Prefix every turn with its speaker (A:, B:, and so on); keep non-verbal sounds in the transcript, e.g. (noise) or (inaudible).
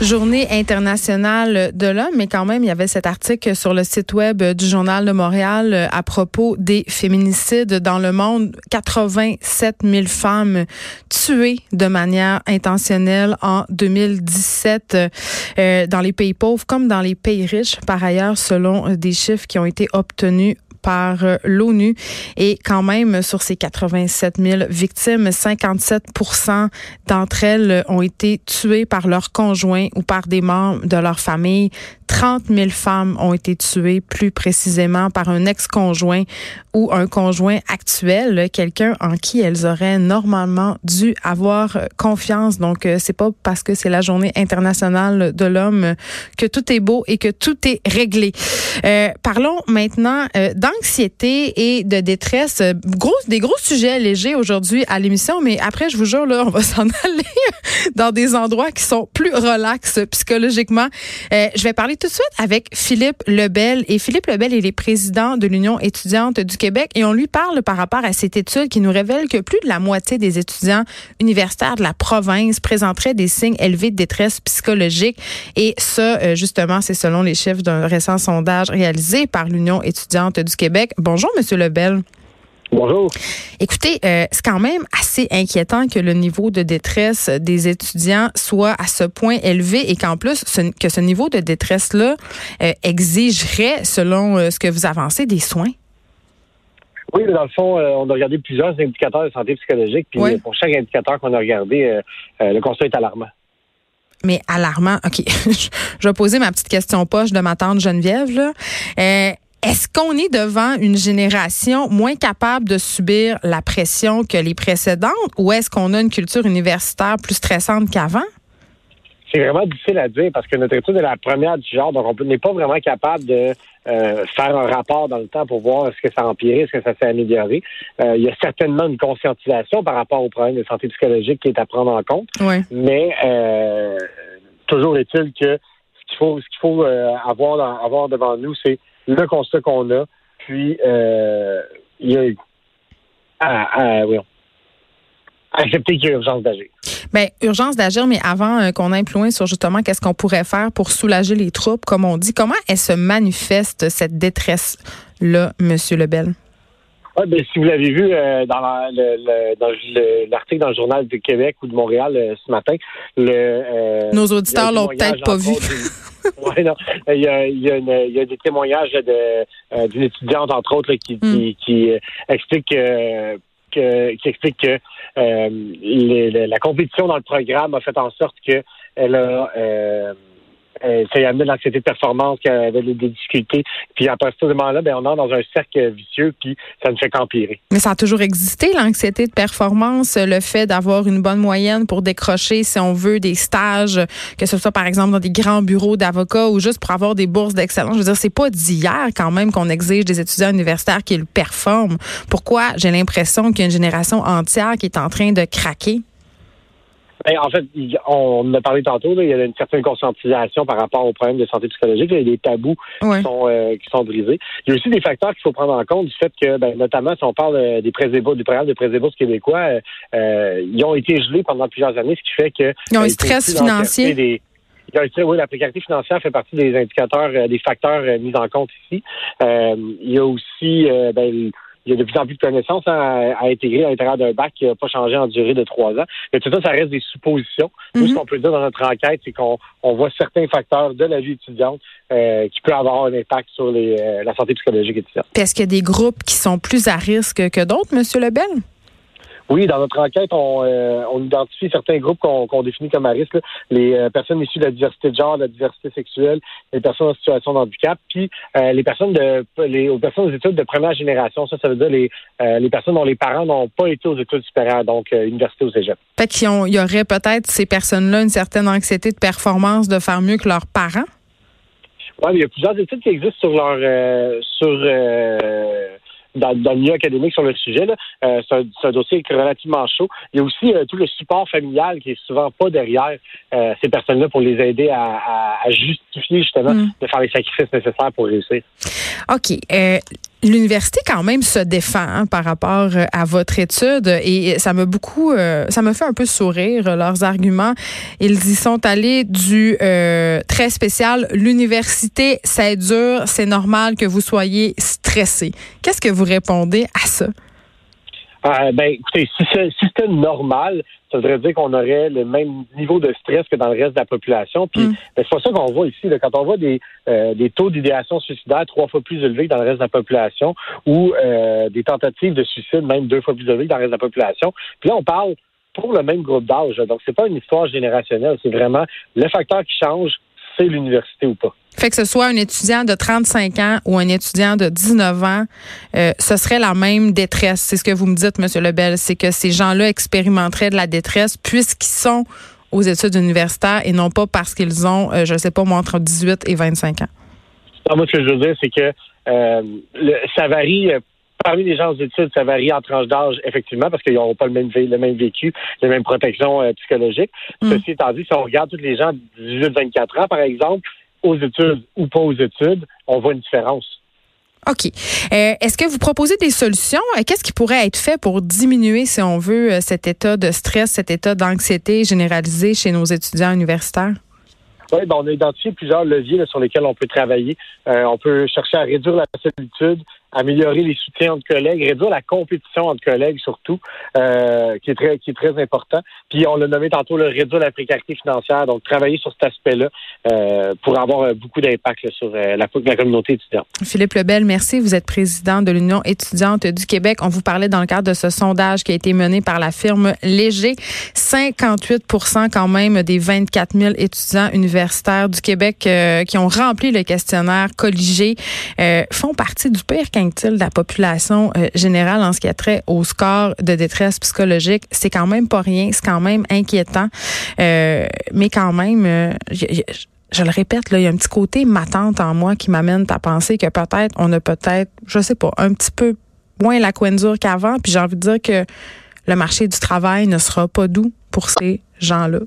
A: Journée internationale de l'homme, mais quand même, il y avait cet article sur le site web du Journal de Montréal euh, à propos des féminicides dans le monde. 87 000 femmes tuées de manière intentionnelle en 2017 euh, dans les pays pauvres comme dans les pays riches, par ailleurs, selon des chiffres qui ont été obtenus par euh, l'ONU. Et quand même, sur ces 87 000 victimes, 57 d'entre elles ont été tuées par leur conjoint ou par des membres de leur famille. 30 000 femmes ont été tuées plus précisément par un ex-conjoint ou un conjoint actuel, quelqu'un en qui elles auraient normalement dû avoir confiance. Donc, euh, c'est pas parce que c'est la journée internationale de l'homme que tout est beau et que tout est réglé. Euh, parlons maintenant euh, d'anxiété et de détresse. Gros, des gros sujets légers aujourd'hui à l'émission, mais après, je vous jure, là, on va (laughs) s'en aller dans des endroits qui sont plus relax psychologiquement. Euh, je vais parler tout de suite avec Philippe Lebel. Et Philippe Lebel, il est président de l'Union étudiante du Québec et on lui parle par rapport à cette étude qui nous révèle que plus de la moitié des étudiants universitaires de la province présenteraient des signes élevés de détresse psychologique. Et ça, euh, justement, c'est selon les chiffres d'un récent sondage réalisé par l'Union étudiante du Québec. Bonjour, Monsieur Lebel.
B: Bonjour.
A: Écoutez, euh, c'est quand même assez inquiétant que le niveau de détresse des étudiants soit à ce point élevé et qu'en plus que ce niveau de détresse-là euh, exigerait, selon euh, ce que vous avancez, des soins.
B: Oui, mais dans le fond, on a regardé plusieurs indicateurs de santé psychologique, puis pour chaque indicateur qu'on a regardé, le constat est alarmant.
A: Mais alarmant, OK. (laughs) je vais poser ma petite question poche de ma tante Geneviève. Là. Est-ce qu'on est devant une génération moins capable de subir la pression que les précédentes ou est-ce qu'on a une culture universitaire plus stressante qu'avant?
B: C'est vraiment difficile à dire parce que notre étude est la première du genre, donc on n'est pas vraiment capable de euh, faire un rapport dans le temps pour voir est-ce que ça a empiré, est-ce que ça s'est amélioré. Euh, il y a certainement une conscientisation par rapport aux problèmes de santé psychologique qui est à prendre en compte, mais euh, toujours est-il que ce qu'il faut, ce qu'il faut avoir, avoir devant nous, c'est le constat qu'on a, puis euh, il y a ah, ah, oui, accepter qu'il y a urgence d'agir.
A: Bien, urgence d'agir, mais avant euh, qu'on aille plus loin sur justement qu'est-ce qu'on pourrait faire pour soulager les troupes, comme on dit, comment elle se manifeste cette détresse-là, Monsieur Lebel?
B: Ah, ben, si vous l'avez vu euh, dans l'article dans, le journal du Québec ou de Montréal euh, ce matin, le,
A: nos auditeurs l'ont peut-être pas vu. (laughs)
B: Oui, non. Il y a, il y a, une, il y a des témoignages de, d'une étudiante, entre autres, qui, mm. qui, qui, euh, explique euh, que, qui explique que les, la compétition dans le programme a fait en sorte qu'elle a euh, ça y a amené de l'anxiété de performance, qui avait des difficultés. Puis à partir de ce moment-là, ben, on entre dans un cercle vicieux, puis ça ne fait qu'empirer.
A: Mais ça a toujours existé, l'anxiété de performance, le fait d'avoir une bonne moyenne pour décrocher, si on veut, des stages, que ce soit par exemple dans des grands bureaux d'avocats ou juste pour avoir des bourses d'excellence. Je veux dire, c'est pas d'hier quand même qu'on exige des étudiants universitaires qu'ils performent. Pourquoi? J'ai l'impression qu'il y a une génération entière qui est en train de craquer?
B: Ben, en fait, on a parlé tantôt, il y a une certaine conscientisation par rapport aux problèmes de santé psychologique. Il y a des tabous qui, sont, euh, qui sont brisés. Il y a aussi des facteurs qu'il faut prendre en compte du fait que, ben, notamment, si on parle euh, des prêts du programme de prêts québécois, euh, ils ont été gelés pendant plusieurs années, ce qui fait que...
A: Ils ont un stress financier.
B: Des, oui, la précarité financière fait partie des indicateurs, des facteurs mis en compte ici. il y a aussi ben, il y a de plus en plus de connaissances à, intégrer à l'intérieur d'un bac qui n'a pas changé en durée de trois ans. Mais tout ça, ça reste des suppositions. Nous, ce mhm. qu'on peut dire dans notre enquête, c'est qu'on voit certains facteurs de la vie étudiante euh, qui peuvent avoir un impact sur euh, la santé psychologique étudiante.
A: Est-ce qu'il y a des groupes qui sont plus à risque que d'autres, M. Lebel?
B: Oui, dans notre enquête, on, euh, on identifie certains groupes qu'on définit comme à risque, les euh, personnes issues de la diversité de genre, de la diversité sexuelle, les personnes en situation de handicap, puis euh, les personnes de les aux personnes aux études de première génération. Ça, ça veut dire les, les personnes dont les parents n'ont pas été aux études supérieures, donc université ou cégep.
A: Fait qu'il y aurait peut-être ces personnes-là une certaine anxiété de performance de faire mieux que leurs parents?
B: Oui, il y a plusieurs études qui existent sur leur sur dans, le milieu académique sur le sujet. Euh, c'est, un, dossier relativement chaud. Il y a aussi euh, tout le support familial qui est souvent pas derrière euh, ces personnes-là pour les aider à, justifier justement mm. de faire les sacrifices nécessaires pour réussir.
A: OK. L'université quand même se défend hein, par rapport euh, à votre étude et ça m'a beaucoup, euh, ça me fait un peu sourire euh, leurs arguments. Ils y sont allés du très spécial. L'université, c'est dur, c'est normal que vous soyez stressé. Qu'est-ce que vous répondez à ça?
B: ben, écoutez, si, c'était normal, ça voudrait dire qu'on aurait le même niveau de stress que dans le reste de la population. Puis mm. ben, c'est pas ça qu'on voit ici. Quand on voit des, euh, des taux d'idéation suicidaire trois fois plus élevés que dans le reste de la population, ou euh, des tentatives de suicide même deux fois plus élevées que dans le reste de la population. Puis là, on parle pour le même groupe d'âge. Donc, c'est pas une histoire générationnelle. C'est vraiment le facteur qui change, c'est l'université ou pas.
A: Fait que ce soit un étudiant de 35 ans ou un étudiant de 19 ans, euh, ce serait la même détresse. C'est ce que vous me dites, Monsieur Lebel, c'est que ces gens-là expérimenteraient de la détresse puisqu'ils sont aux études universitaires et non pas parce qu'ils ont, euh, je ne sais pas, moi, entre 18 et 25 ans.
B: moi, ce que je veux dire, c'est que euh, ça varie. Parmi les gens aux études, ça varie en tranche d'âge, effectivement, parce qu'ils n'auront pas le même, le même vécu, les mêmes protections psychologiques. Mm. Ceci étant dit, si on regarde tous les gens de 18-24 ans, par exemple, aux études ou pas aux études, on voit une différence.
A: OK. Euh, est-ce que vous proposez des solutions? Euh, qu'est-ce qui pourrait être fait pour diminuer, si on veut, euh, cet état de stress, cet état d'anxiété généralisé chez nos étudiants universitaires?
B: Oui, ben, on a identifié plusieurs leviers sur lesquels on peut travailler. on peut chercher à réduire la solitude, améliorer les soutiens entre collègues, réduire la compétition entre collègues surtout, euh, qui est très important. Puis on l'a nommé tantôt le réduire la précarité financière, donc travailler sur cet aspect-là euh, pour avoir euh, beaucoup d'impact sur la, la, communauté étudiante.
A: Philippe Lebel, merci. Vous êtes président de l'Union étudiante du Québec. On vous parlait dans le cadre de ce sondage qui a été mené par la firme Léger. 58% quand même des 24 000 étudiants universitaires du Québec qui ont rempli le questionnaire colligé font partie du pire de la population euh, générale en ce qui a trait au score de détresse psychologique? C'est quand même pas rien, c'est quand même inquiétant. Euh, mais quand même, euh, je, le répète, il y a un petit côté matante en moi qui m'amène à penser que peut-être on a peut-être, je sais pas, un petit peu moins la coin dure qu'avant. Puis j'ai envie de dire que le marché du travail ne sera pas doux pour ces gens-là.